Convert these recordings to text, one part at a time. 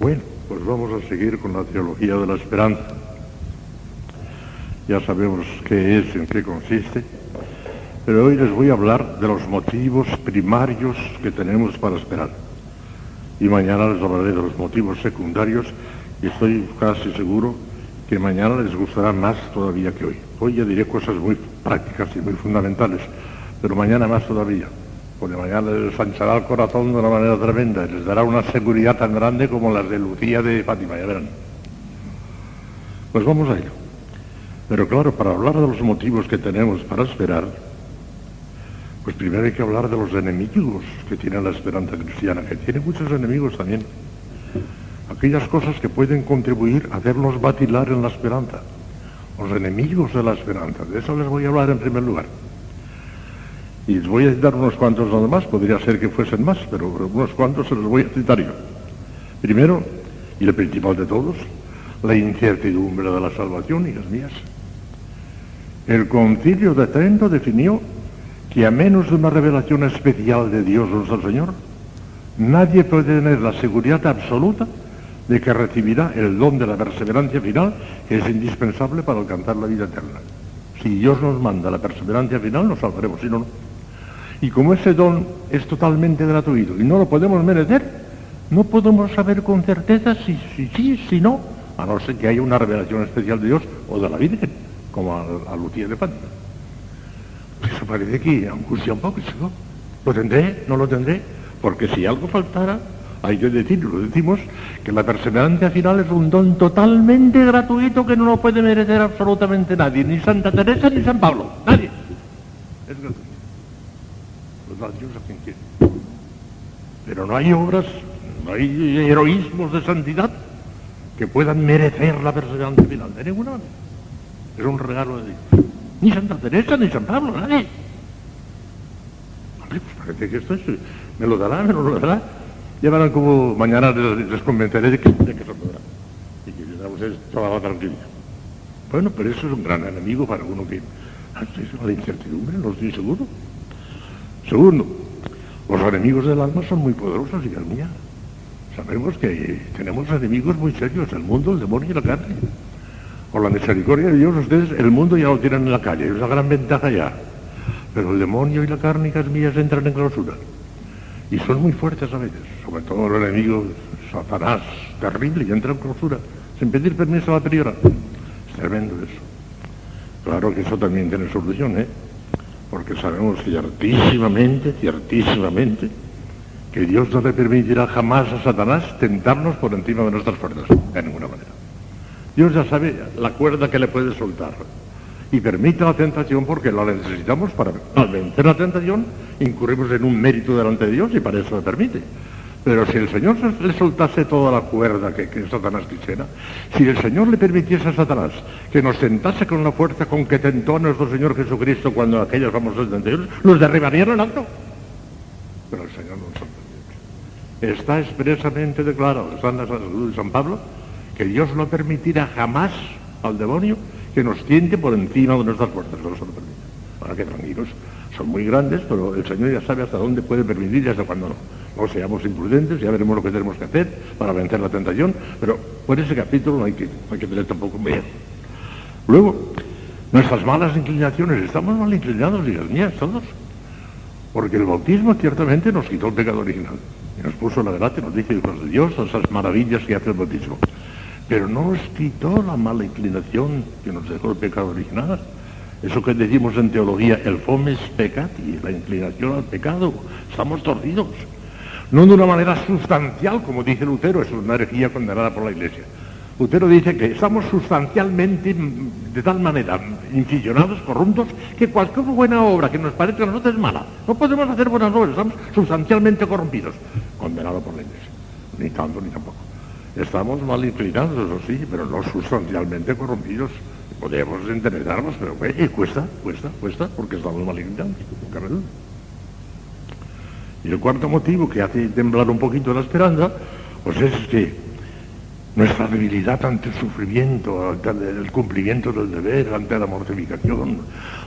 Bueno, pues vamos a seguir con la teología de la esperanza. Ya sabemos qué es, en qué consiste, pero hoy les voy a hablar de los motivos primarios que tenemos para esperar. Y mañana les hablaré de los motivos secundarios y estoy casi seguro que mañana les gustará más todavía que hoy. Hoy ya diré cosas muy prácticas y muy fundamentales, pero mañana más todavía porque mañana les anchará el corazón de una manera tremenda y les dará una seguridad tan grande como las de Lucía de Fátima, ya verán. Pues vamos a ello. Pero claro, para hablar de los motivos que tenemos para esperar, pues primero hay que hablar de los enemigos que tiene la esperanza cristiana, que tiene muchos enemigos también. Aquellas cosas que pueden contribuir a hacernos vacilar en la esperanza. Los enemigos de la esperanza. De eso les voy a hablar en primer lugar. Y voy a citar unos cuantos nada más, podría ser que fuesen más, pero unos cuantos se los voy a citar yo. Primero, y el principal de todos, la incertidumbre de la salvación, hijas mías. El concilio de Trento definió que a menos de una revelación especial de Dios nuestro Señor, nadie puede tener la seguridad absoluta de que recibirá el don de la perseverancia final, que es indispensable para alcanzar la vida eterna. Si Dios nos manda la perseverancia final, nos salvaremos, si no, no. Y como ese don es totalmente gratuito y no lo podemos merecer, no podemos saber con certeza si sí, si, si, no, a no ser que haya una revelación especial de Dios o de la Virgen, como a, a Lucía de Fátima. Eso parece que angustia un poco, ¿no? ¿Lo tendré? ¿No lo tendré? Porque si algo faltara, hay que decirlo, lo decimos, que la perseverancia final es un don totalmente gratuito que no lo puede merecer absolutamente nadie, ni Santa Teresa ni San Pablo, nadie. Es gratuito da a quien quiere. Pero no hay obras, no hay heroísmos de santidad que puedan merecer la perseverancia final, de ninguna manera. Es un regalo de Dios. Ni Santa Teresa, ni San Pablo, nadie. Hombre, pues parece que esto es, me lo dará, me lo dará. Ya verán como mañana les, les convenceré de que, de que se podrá. Y que les ustedes toda la tranquilidad. Bueno, pero eso es un gran enemigo para uno que... Es la incertidumbre, no estoy seguro. Segundo, los enemigos del alma son muy poderosos, hijas mías. Sabemos que tenemos enemigos muy serios, el mundo, el demonio y la carne. Por la misericordia de Dios, ustedes el mundo ya lo tienen en la calle, es una gran ventaja ya. Pero el demonio y la carne, hijas mías, entran en clausura. Y son muy fuertes a veces, sobre todo el enemigo Satanás, terrible, y entra en clausura, sin pedir permiso a la priora. Es tremendo eso. Claro que eso también tiene solución, ¿eh? Porque sabemos ciertísimamente, ciertísimamente, que Dios no le permitirá jamás a Satanás tentarnos por encima de nuestras fuerzas, de ninguna manera. Dios ya sabe la cuerda que le puede soltar y permite la tentación porque la necesitamos para al vencer la tentación incurrimos en un mérito delante de Dios y para eso le permite. Pero si el Señor le soltase toda la cuerda que, Satanás quisiera, si el Señor le permitiese a Satanás que nos tentase con la fuerza con que tentó a nuestro Señor Jesucristo cuando aquellos famosos tentaciones, nos derribarían en alto. Pero el Señor no nos permite. Está expresamente declarado, está en la salud de San Pablo, que Dios no permitirá jamás al demonio que nos tiente por encima de nuestras fuerzas, no se lo. Ahora que tranquilos, son muy grandes, pero el Señor ya sabe hasta dónde puede permitir y hasta cuándo no. No seamos imprudentes, ya veremos lo que tenemos que hacer para vencer la tentación, pero por ese capítulo no hay que, hay que tener tampoco miedo. Luego, nuestras malas inclinaciones, estamos mal inclinados, hijas mías, todos. Porque el bautismo ciertamente nos quitó el pecado original. Y nos puso la gracia, nos dice hijos de Dios, esas maravillas que hace el bautismo. Pero no nos quitó la mala inclinación que nos dejó el pecado original. Eso que decimos en teología, el fomes peccati, la inclinación al pecado. Estamos torcidos. No de una manera sustancial, como dice Lutero, es una herejía condenada por la Iglesia. Lutero dice que estamos sustancialmente, de tal manera, incisionados, corruptos, que cualquier buena obra que nos parezca a nosotros es mala. No podemos hacer buenas obras, estamos sustancialmente corrompidos. Condenado por la Iglesia. Ni tanto ni tampoco. Estamos mal inclinados, eso sí, pero no sustancialmente corrompidos. Podemos entendernos, pero cuesta, cuesta, cuesta, porque estamos mal inclinados. Y el cuarto motivo que hace temblar un poquito la esperanza, pues es que nuestra debilidad ante el sufrimiento, ante el cumplimiento del deber, ante la mortificación.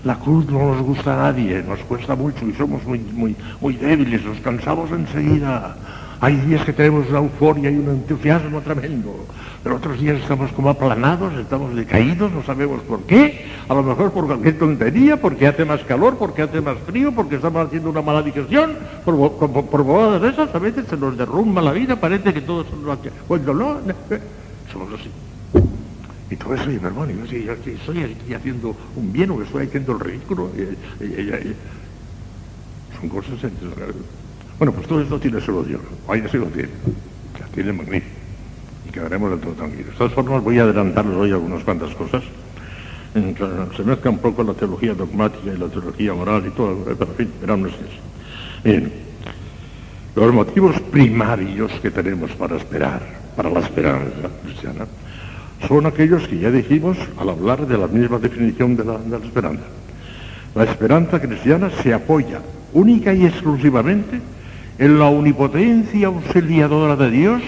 La cruz no nos gusta a nadie, nos cuesta mucho y somos muy, muy, muy débiles, nos cansamos enseguida. Hay días que tenemos una euforia y un entusiasmo tremendo, pero otros días estamos como aplanados, estamos decaídos, no sabemos por qué, a lo mejor por cualquier tontería, porque hace más calor, porque hace más frío, porque estamos haciendo una mala digestión, por, por, de esas, a veces se nos derrumba la vida, parece que todo son cuando no, somos así. Y todo eso, y mi hermano, yo, estoy aquí haciendo un bien o estoy haciendo el ridículo. son cosas entre bueno, pues todo esto tiene solución. Vaya sí lo tiene. La tiene magnífico. Y quedaremos del todo tranquilos. De todas formas, voy a adelantarles hoy algunas cuantas cosas. Se mezcla un poco la teología dogmática y la teología moral y todo, pero en fin, verán ustedes. Bien, los motivos primarios que tenemos para esperar, para la esperanza cristiana, son aquellos que ya dijimos al hablar de la misma definición de la esperanza. La esperanza cristiana se apoya única y exclusivamente en la omnipotencia auxiliadora de Dios,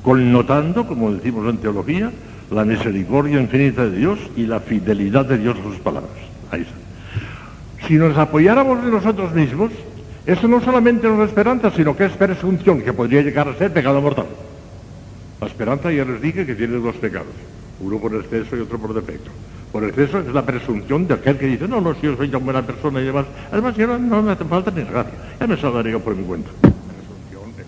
connotando, como decimos en teología, la misericordia infinita de Dios y la fidelidad de Dios a sus palabras. Ahí está. Si nos apoyáramos en nosotros mismos, eso no solamente no es esperanza, sino que es presunción, que podría llegar a ser pecado mortal. La esperanza ya les dije que tiene dos pecados, uno por exceso y otro por defecto. Por exceso es la presunción de aquel que dice, no, no, si yo soy tan buena persona y demás. Además, yo no, me hace falta ni gracia. Ya me salvaré yo por mi cuenta. Presunción de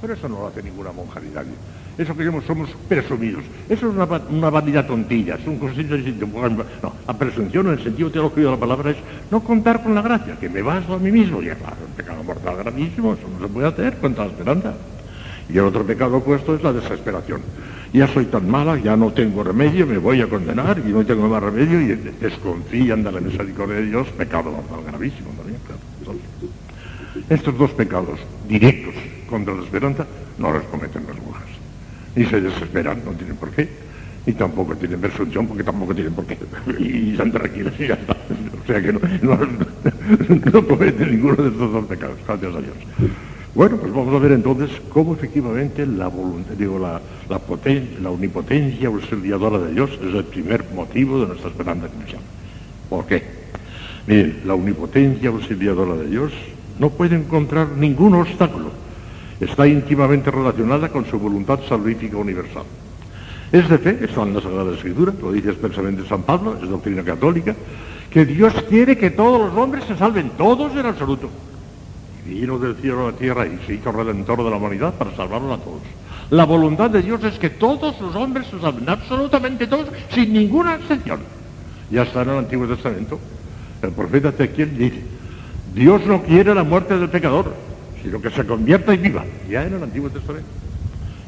Pero eso no lo hace ninguna monja ni nadie. Eso que somos presumidos. Eso es una, una vanidad tontilla. Es un No, la presunción en el sentido teológico de la palabra es no contar con la gracia, que me baso a mí mismo. Y claro, un pecado mortal gravísimo, eso no se puede hacer contra la esperanza. Y el otro pecado opuesto es la desesperación ya soy tan mala, ya no tengo remedio, me voy a condenar y no tengo más remedio y desconfían de la misericordia de Dios, pecado gravísimo también, claro. estos dos pecados directos contra la esperanza no los cometen las mujeres. Ni se desesperan, no tienen por qué, ni tampoco tienen presunción porque tampoco tienen por qué. Y están tranquilos y. O sea que no, no cometen ninguno de estos dos pecados, gracias a Dios. Bueno, pues vamos a ver entonces cómo efectivamente la digo, la, la, potencia, la omnipotencia auxiliadora de Dios es el primer motivo de nuestra esperanza cristiana. ¿Por qué? Miren, la omnipotencia auxiliadora de Dios no puede encontrar ningún obstáculo. Está íntimamente relacionada con su voluntad salvífica universal. Es de fe, está en la Sagrada Escritura, lo dice expresamente San Pablo, es doctrina católica, que Dios quiere que todos los hombres se salven, todos en absoluto vino del cielo a la tierra y se hizo redentor de la humanidad para salvarlos a todos. La voluntad de Dios es que todos los hombres se salven, absolutamente todos, sin ninguna excepción. Ya está en el Antiguo Testamento. El profeta Ezequiel dice, Dios no quiere la muerte del pecador, sino que se convierta y viva. Ya en el Antiguo Testamento.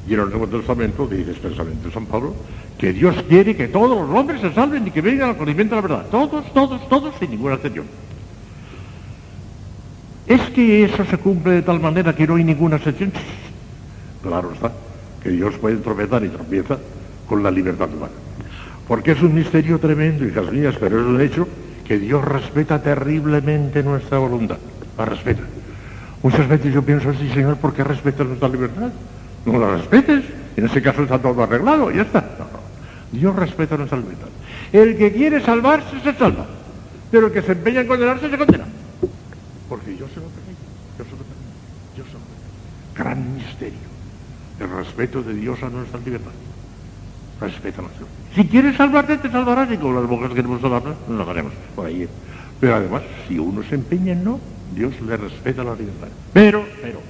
Y en el Nuevo Testamento dice expresamente San Pablo que Dios quiere que todos los hombres se salven y que vengan al conocimiento de la verdad. Todos, todos, todos, sin ninguna excepción. ¿Es que eso se cumple de tal manera que no hay ninguna excepción? Claro está, que Dios puede tropezar y tropieza con la libertad humana. Porque es un misterio tremendo, hijas mías, pero es un hecho que Dios respeta terriblemente nuestra voluntad. La respeta. Muchas veces yo pienso así, Señor, ¿por qué respetas nuestra libertad? No la respetes. En ese caso está todo arreglado, ya está. Dios respeta nuestra libertad. El que quiere salvarse se salva, pero el que se empeña en condenarse se condena. Porque yo se lo permito, yo se lo permito, yo se lo permito. Gran misterio, el respeto de Dios a nuestra libertad. Respeta nuestra Si quieres salvarte, te salvarás, y con las mujeres queremos salvarnos, nos salvaremos por ahí. Pero además, si uno se empeña en no, Dios le respeta la libertad. Pero, pero,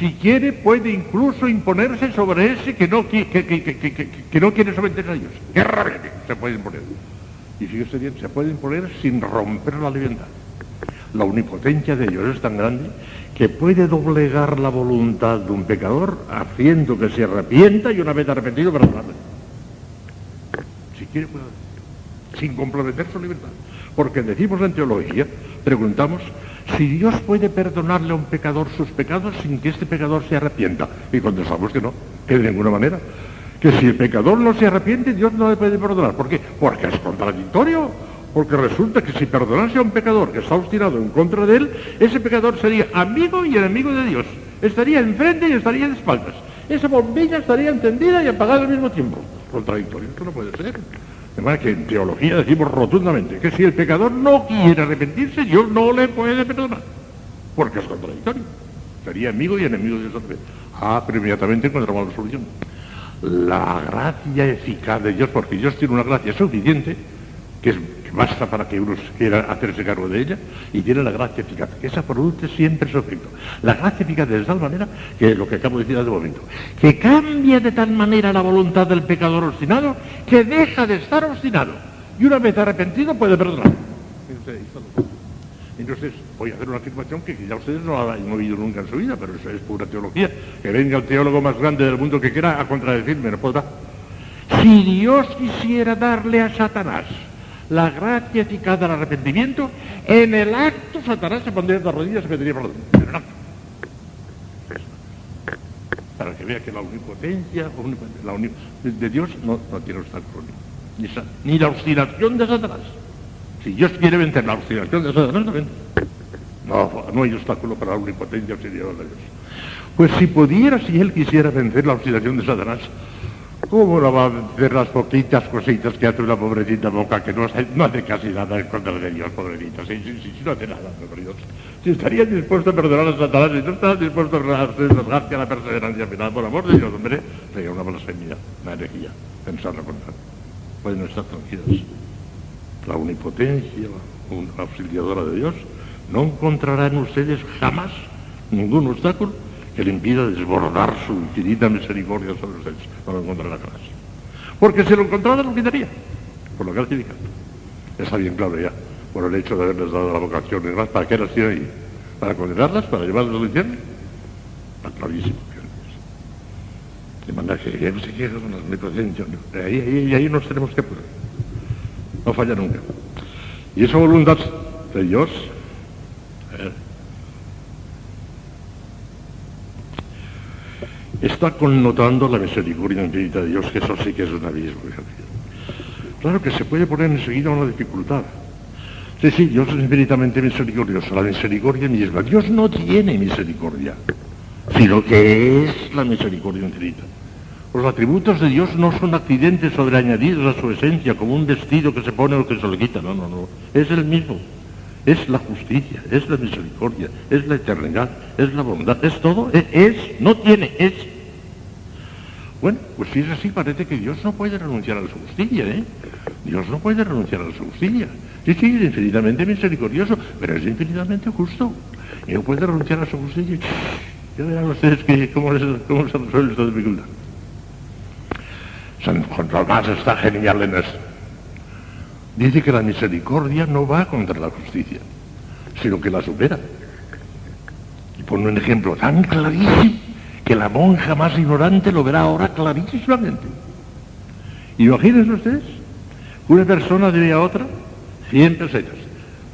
si quiere, puede incluso imponerse sobre ese que no, que, que, que, que no quiere someterse a Dios. ¡Qué rabia! Se puede imponer. Y fíjese bien, se puede imponer sin romper la libertad. La omnipotencia de Dios es tan grande que puede doblegar la voluntad de un pecador haciendo que se arrepienta y una vez arrepentido perdonarle. Si quiere puede sin comprometer su libertad. Porque decimos en teología, preguntamos, si Dios puede perdonarle a un pecador sus pecados sin que este pecador se arrepienta. Y contestamos que no, que de ninguna manera. Que si el pecador no se arrepiente, Dios no le puede perdonar. ¿Por qué? Porque es contradictorio. Porque resulta que si perdonase a un pecador que está obstinado en contra de él, ese pecador sería amigo y enemigo de Dios. Estaría enfrente y estaría de espaldas. Esa bombilla estaría encendida y apagada al mismo tiempo. Contradictorio, esto no puede ser. De manera que en teología decimos rotundamente que si el pecador no quiere arrepentirse, Dios no le puede perdonar. Porque es contradictorio. Sería amigo y enemigo de Dios. Ah, pero inmediatamente encontramos la solución. La gracia eficaz de Dios, porque Dios tiene una gracia suficiente, que, es, basta para que uno quiera hacerse cargo de ella, y tiene la gracia eficaz, que esa produce siempre su efecto. La gracia eficaz de tal manera, que lo que acabo de decir hace un momento, que cambia de tal manera la voluntad del pecador obstinado, que deja de estar obstinado. Y una vez arrepentido puede perdonar. Entonces, voy a hacer una afirmación que ya ustedes no han oído nunca en su vida, pero eso es pura teología. Que venga el teólogo más grande del mundo que quiera a contradecirme, no podrá. Si Dios quisiera darle a Satanás la gracia eficaz del arrepentimiento, en el acto Satanás se pondría de rodillas y pediría perdón. Acto. Para que vea que la omnipotencia la de Dios no, no tiene obstáculo ni, ni la obstinación de Satanás. Si Dios quiere vencer la obstinación de Satanás, no vence. No, no hay obstáculo para la omnipotencia de Dios. Pues si pudiera, si él quisiera vencer la obstinación de Satanás, ¿cómo no va a vencer las poquitas cositas que hace una pobrecita boca que no hace, casi nada en contra de Dios, pobrecita? Sí, sí, sí, sí, no hace nada, por Dios. Si estaría dispuesto a perdonar a Satanás y no está dispuesto a gracia a la perseverancia final, por amor de Dios, hombre, sería una blasfemia, una herejía, pensarlo contrario. Pueden estar tranquilos la omnipotencia, la auxiliadora de Dios, no encontrará en ustedes jamás ningún obstáculo que le impida desbordar su infinita misericordia sobre ustedes. No lo encontrará jamás. Porque si lo encontrara, lo quitaría. Por lo que significa. Está bien claro ya. Por el hecho de haberles dado la vocación y demás. ¿Para qué las tiene ahí? ¿Para condenarlas? ¿Para llevarlas al infierno? Está clarísimo. De manera que ya no se queda con la omnipotencia. Ahí, ahí, ahí nos tenemos que poner no falla nunca. Y esa voluntad de Dios está connotando la misericordia infinita de Dios, que eso sí que es un abismo. Claro que se puede poner enseguida una dificultad. Sí, sí, Dios es infinitamente misericordioso, la misericordia misma. Dios no tiene misericordia, sino que es la misericordia infinita. Los atributos de Dios no son accidentes sobreañadidos a su esencia, como un vestido que se pone o que se le quita. No, no, no. Es el mismo. Es la justicia, es la misericordia, es la eternidad, es la bondad, es todo. Es, no tiene, es. Bueno, pues si es así, parece que Dios no puede renunciar a su justicia, ¿eh? Dios no puede renunciar a su justicia. Sí, sí, es infinitamente misericordioso, pero es infinitamente justo. Y no puede renunciar a su justicia. Ya verán ustedes que, cómo, les, cómo se resuelve esta dificultad. San Juan Tomás está genial en esto. Dice que la misericordia no va contra la justicia, sino que la supera. Y pone un ejemplo tan clarísimo que la monja más ignorante lo verá ahora clarísimamente. Imagínense ustedes, una persona debe a otra 100 pesetas.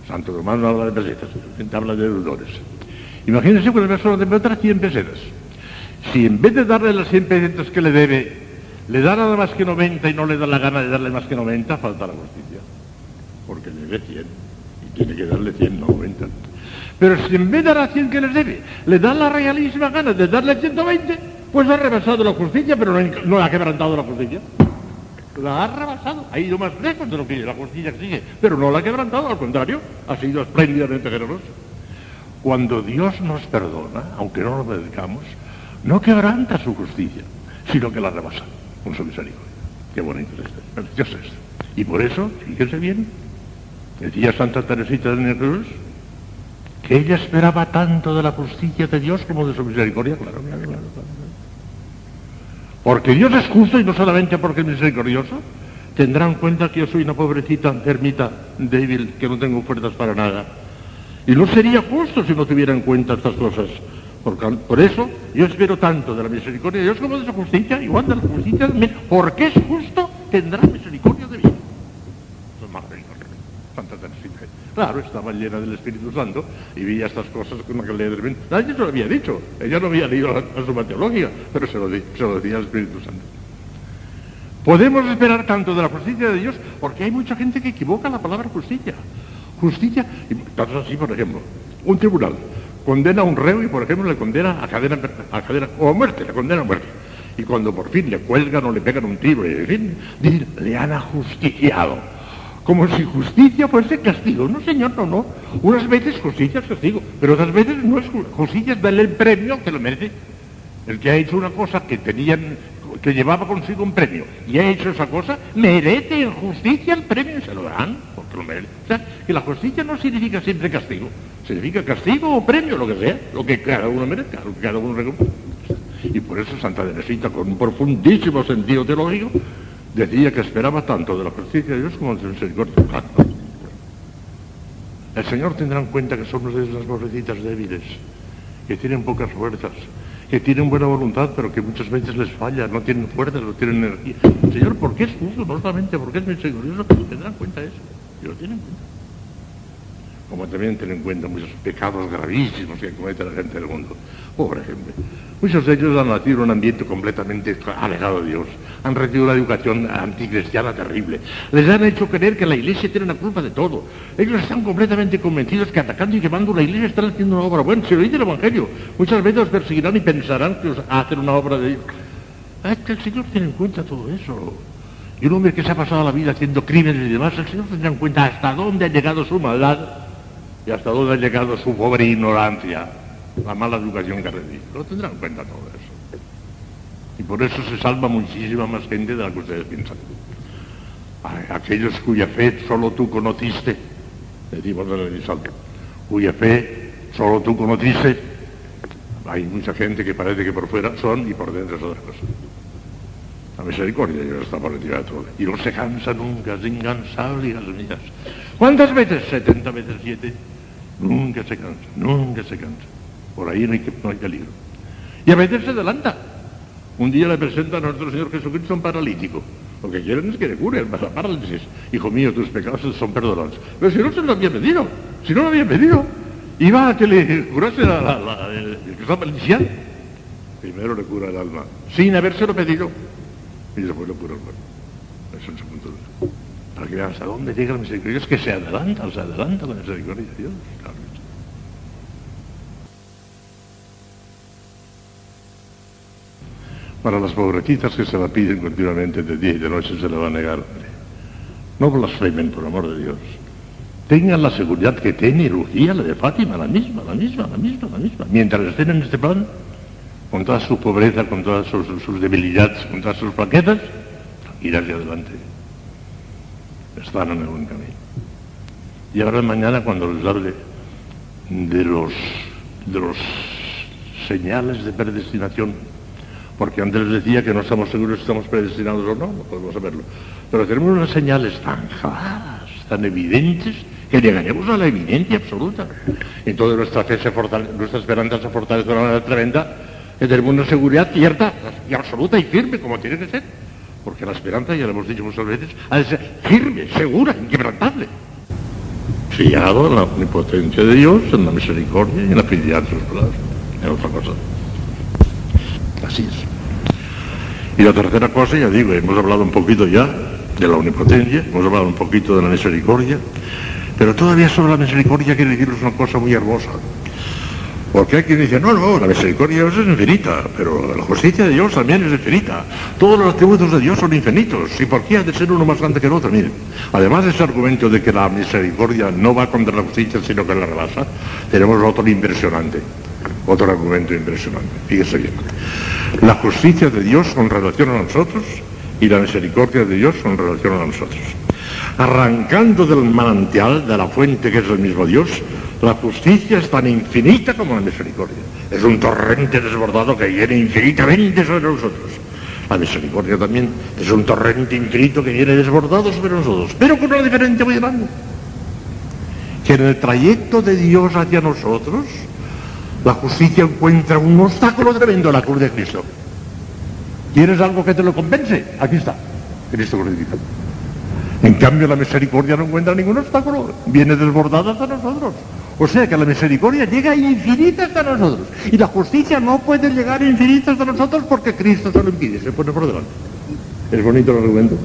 Santo Tomás no habla de pesetas, habla de deudores. Imagínense que una persona debe otra 100 pesetas. Si en vez de darle las 100 pesetas que le debe, le da nada más que 90 y no le da la gana de darle más que 90, falta la justicia. Porque debe 100 y tiene que darle 100, no 90. Pero si en vez de dar 100 que les debe, le da la realísima gana de darle 120, pues ha rebasado la justicia, pero no, no ha quebrantado la justicia. La ha rebasado, ha ido más lejos de lo que la justicia exige, pero no la ha quebrantado, al contrario, ha sido espléndidamente generoso. Cuando Dios nos perdona, aunque no lo dedicamos, no quebranta su justicia, sino que la rebasa con su misericordia. Qué bonito es esto, precioso esto. Y por eso, fíjense bien, decía Santa Teresita del Niño Jesús, que ella esperaba tanto de la justicia de Dios como de su misericordia, claro, claro, claro, claro. Porque Dios es justo y no solamente porque es misericordioso, tendrá en cuenta que yo soy una pobrecita, enfermita, débil, que no tengo fuerzas para nada. Y no sería justo si no tuviera en cuenta estas cosas. Por, por, eso yo espero tanto de la misericordia de Dios como de su justicia, igual de la justicia de mí. Porque es justo, tendrá misericordia de mí. Eso es maravilloso. Santa Teresita. Claro, estaba llena del Espíritu Santo y veía estas cosas con que le de Nadie se lo había dicho. Ella no había leído la, suma teológica, pero se lo, di, decía el Espíritu Santo. Podemos esperar tanto de la justicia de Dios porque hay mucha gente que equivoca la palabra justicia. Justicia, y casos así, por ejemplo, un tribunal condena a un reo y, por ejemplo, le condena a cadena, a cadena o a muerte, le condena a muerte. Y cuando por fin le cuelgan o le pegan un tiro, y, en fin, le han ajusticiado. Como si justicia fuese castigo. No, señor, no, no. Unas veces justicia es castigo, pero otras veces no es justicia, es darle el premio que lo merece. El que ha hecho una cosa que tenían, que llevaba consigo un premio y ha hecho esa cosa, merece en justicia el premio se lo dan, porque lo merece. O sea, que la justicia no significa siempre castigo, significa castigo o premio, lo que sea, lo que cada uno merezca, lo que cada uno recompensa. Y por eso Santa Teresita, con un profundísimo sentido teológico, decía que esperaba tanto de la justicia de Dios como de la misericordia. El Señor tendrá en cuenta que somos de las pobrecitas débiles, que tienen pocas fuerzas, que tienen buena voluntad, pero que muchas veces les falla, no tienen fuerzas, no tienen energía. Señor, ¿por qué es justo? No solamente porque es misericordioso, tendrá en cuenta eso. Y lo tienen en cuenta. Como también tienen en cuenta muchos pecados gravísimos que comete la gente del mundo. Pobre gente. Muchos de ellos han nacido en un ambiente completamente alejado de Dios. Han recibido una educación anticristiana terrible. Les han hecho creer que la iglesia tiene la culpa de todo. Ellos están completamente convencidos que atacando y quemando la iglesia están haciendo una obra buena. Si lo dice el Evangelio, muchas veces os perseguirán y pensarán que os hacen una obra de Dios. Es que el Señor tiene en cuenta todo eso. Y un hombre que se ha pasado la vida haciendo crímenes y demás, el Señor tendrá en cuenta hasta dónde ha llegado su maldad y hasta dónde ha llegado su pobre ignorancia la mala educación que recibe. Lo tendrán en cuenta todo eso. Y por eso se salva muchísima más gente de la que ustedes piensan. aquellos cuya fe solo tú conociste, decimos en el salto, cuya fe solo tú conociste, hay mucha gente que parece que por fuera son y por dentro es otra cosa. La misericordia ya está por encima de todo. Y no se cansa nunca, es incansable, hijas mías. ¿Cuántas veces? 70 veces 7. Nunca se cansa, nunca se cansa. Por ahí no hay, no hay peligro. Y a veces se adelanta. Un día le presenta a nuestro Señor Jesucristo un paralítico. Lo que quieren es que le cure la parálisis. Hijo mío, tus pecados son perdonados. Pero si no se lo había pedido, si no lo había pedido, iba a que le curase la, la, el. Primero le cura el alma, sin habérselo pedido. Y después lo cuerpo. Eso es el punto de Para que vean hasta dónde llega la misericordia. Es que se adelanta, se adelanta la misericordia de Dios. Para las pobrecitas que se la piden continuamente de día y de noche se la va a negar. No blasfemen, por amor de Dios. Tengan la seguridad que tiene Lucía, la de Fátima, la misma, la misma, la misma, la misma. Mientras estén en este plan, con toda su pobreza, con todas sus, debilidades, con todas sus flaquezas, ir hacia adelante. Están en el buen camino. Y ahora mañana cuando les hable de los, de los señales de predestinación porque antes les decía que no estamos seguros si estamos predestinados o no, no podemos saberlo. Pero tenemos unas señales tan claras, tan evidentes, que llegaremos a la evidencia absoluta. Entonces nuestra fe se fortalece, nuestra esperanza se fortalece de una tremenda, tenemos una seguridad cierta y absoluta y firme, como tiene que ser. Porque la esperanza, ya lo hemos dicho muchas veces, ha de ser firme, segura, inquebrantable. Fiado en la omnipotencia de Dios, en la misericordia y en la fidelidad de sus palabras. En otra cosa. Así es. Y la tercera cosa, ya digo, hemos hablado un poquito ya de la omnipotencia, hemos hablado un poquito de la misericordia, pero todavía sobre la misericordia quiere deciros una cosa muy hermosa. Porque hay quien dice, no, no, la misericordia de Dios es infinita, pero la justicia de Dios también es infinita. Todos los atributos de Dios son infinitos. ¿Y por qué ha de ser uno más grande que el otro? Miren, además de ese argumento de que la misericordia no va contra la justicia, sino que la rebasa, tenemos otro impresionante. Otro argumento impresionante. Fíjese bien. La justicia de Dios con relación a nosotros y la misericordia de Dios con relación a nosotros. Arrancando del manantial, de la fuente que es el mismo Dios, la justicia es tan infinita como la misericordia. Es un torrente desbordado que viene infinitamente sobre nosotros. La misericordia también es un torrente infinito que viene desbordado sobre nosotros, pero con una diferencia muy grande. Que en el trayecto de Dios hacia nosotros, la justicia encuentra un obstáculo tremendo en la cruz de Cristo. ¿Quieres algo que te lo compense? Aquí está, Cristo crucificado. En cambio, la misericordia no encuentra ningún obstáculo, viene desbordada hasta nosotros. O sea que la misericordia llega infinita hasta nosotros. Y la justicia no puede llegar infinita hasta nosotros porque Cristo se lo impide, se pone por delante. ¿Es bonito el argumento?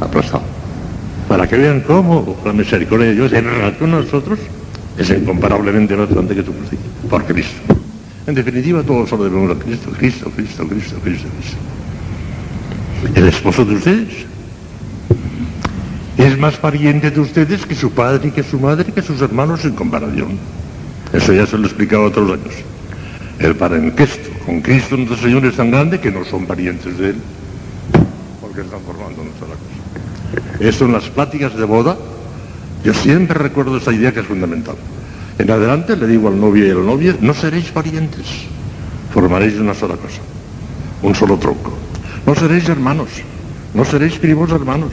Aplastado. Para que vean cómo la misericordia de Dios en relación con nosotros es incomparablemente más grande que tu justicia por Cristo. En definitiva, todos solo debemos a Cristo, Cristo, Cristo, Cristo, Cristo, Cristo. El esposo de ustedes es más pariente de ustedes que su padre, que su madre, que sus hermanos en comparación. Eso ya se lo he explicado otros años. El parentesco con Cristo nuestro Señor es tan grande que no son parientes de Él, porque están formando sola cosa. Eso en las pláticas de boda, yo siempre recuerdo esa idea que es fundamental. En adelante le digo al novio y a la novia, no seréis parientes, formaréis una sola cosa, un solo tronco. No seréis hermanos, no seréis primos hermanos,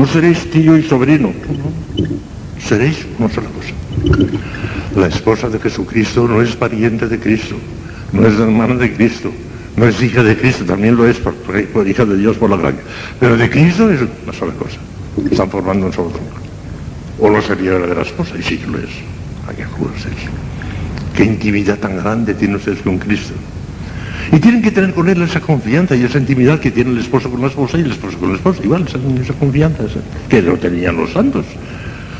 no seréis tío y sobrino, seréis una sola cosa. La esposa de Jesucristo no es pariente de Cristo, no es hermana de Cristo, no es hija de Cristo, también lo es por, hija de Dios por la gracia. Pero de Cristo es una sola cosa. Están formando un solo tronco. O no sería verdadera esposa, y sí que lo es. ¿A qué juros eso? Qué intimidad tan grande tienen ustedes con Cristo. Y tienen que tener con él esa confianza y esa intimidad que tiene el esposo con la esposa y el esposo con la esposa. Igual, esa, esa confianza que no tenían los santos.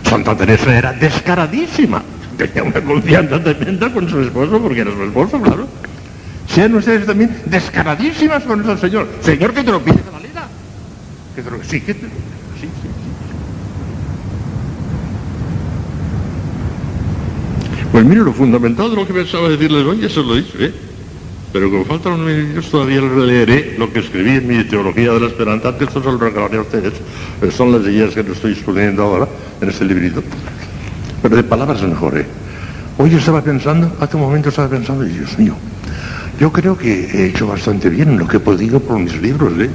Santa Teresa era descaradísima. Tenía una confianza tremenda con su esposo porque era su esposo, claro. Sean ustedes también descaradísimas con el Señor. Señor, que te lo pide de valida. Que te lo, sí, sí, sí. Pues mire, lo fundamental de lo que pensaba decirles hoy, eso lo he dicho, ¿eh? Pero como faltan unos minutos todavía leeré lo que escribí en mi Teología de la Esperanza, que esto se lo regalaré a ustedes, pero son las ideas que les estoy exponiendo ahora en este librito. Pero de palabras mejor, ¿eh? Hoy estaba pensando, hace un momento estaba pensando, y Dios mío, yo creo que he hecho bastante bien en lo que he podido por mis libros, ¿eh?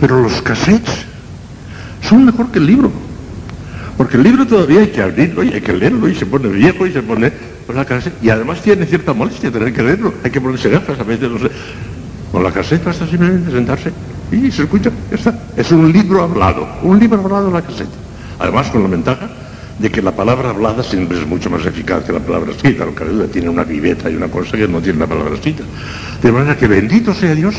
Pero los cassettes son mejor que el libro. Porque el libro todavía hay que abrirlo y hay que leerlo y se pone viejo y se pone la cassette. Y además tiene cierta molestia tener que leerlo. Hay que ponerse gafas a veces, no sé. Con la cassette basta simplemente sentarse y se escucha, está. Es un libro hablado, un libro hablado en la cassette. Además con la ventaja de que la palabra hablada siempre es mucho más eficaz que la palabra escrita. Lo que tiene una viveta y una cosa que no tiene la palabra escrita. De manera que bendito sea Dios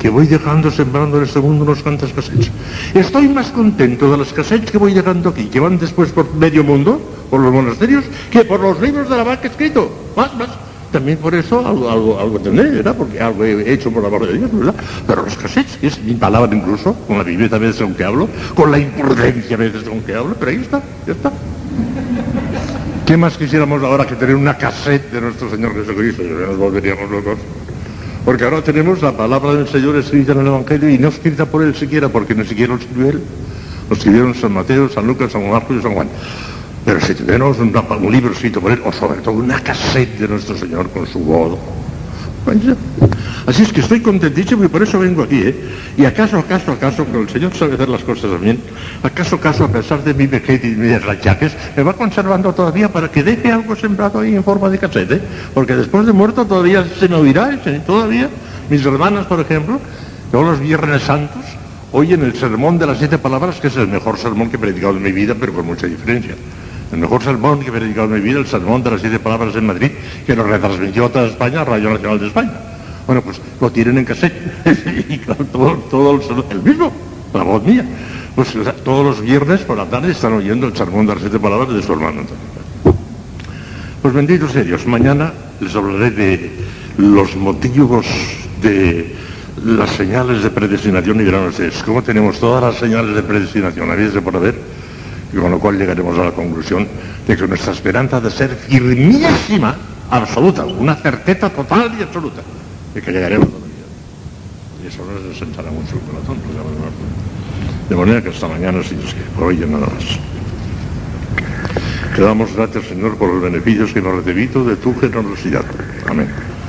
que voy dejando sembrando en este mundo unos cuantos cassettes. Estoy más contento de los cassettes que voy dejando aquí, que van después por medio mundo, por los monasterios, que por los libros de la vaca escrito. Más, más. También por eso algo, algo, algo tendré, ¿verdad? Porque algo he hecho por la mano de Dios, ¿verdad? Pero los cassettes, que es mi palabra incluso, con la viveza a veces con que hablo, con la imprudencia a veces con que hablo, pero ahí está, ya está. ¿Qué más quisiéramos ahora que tener una cassette de nuestro Señor Jesucristo? Nos volveríamos locos. Porque ahora tenemos la palabra del Señor escrita en el Evangelio y no escrita por él siquiera, porque ni siquiera lo escribió él. Lo escribieron San Mateo, San Lucas, San Marcos y San Juan. Pero si tenemos un, un libro escrito por él, o sobre todo una cassette de nuestro Señor con su voz, Así es que estoy contentísimo y por eso vengo aquí, ¿eh? Y acaso, acaso, acaso, pero el Señor sabe hacer las cosas también, acaso, acaso, a pesar de mi vejez y mis rachaques, me va conservando todavía para que deje algo sembrado ahí en forma de cassette, ¿eh? Porque después de muerto todavía se me oirá, ¿eh? todavía. Mis hermanas, por ejemplo, todos los viernes santos, oyen el sermón de las siete palabras, que es el mejor sermón que he predicado en mi vida, pero con mucha diferencia. El mejor sermón que he predicado en mi vida, el sermón de las siete palabras en Madrid, que lo retransmitió a toda España, Radio Nacional de España. Bueno, pues lo tienen en cassette. y claro, todo, todo el, el, mismo, la voz mía. Pues todos los viernes por la tarde están oyendo el sermón de las siete palabras de su hermano. Pues bendito sea Dios. Mañana les hablaré de los motivos de las señales de predestinación y dirán ustedes, ¿cómo tenemos todas las señales de predestinación? ¿Habéis de por haber? Y con lo cual llegaremos a la conclusión de que nuestra esperanza de ser firmísima, absoluta, una certeza total y absoluta, de que llegaremos a la vida. Y eso nos desentará mucho el corazón. De manera que hasta mañana, si Dios quiere, por hoy ya nada más. Te damos gracias, Señor, por los beneficios que nos recibido de tu generosidad. Amén.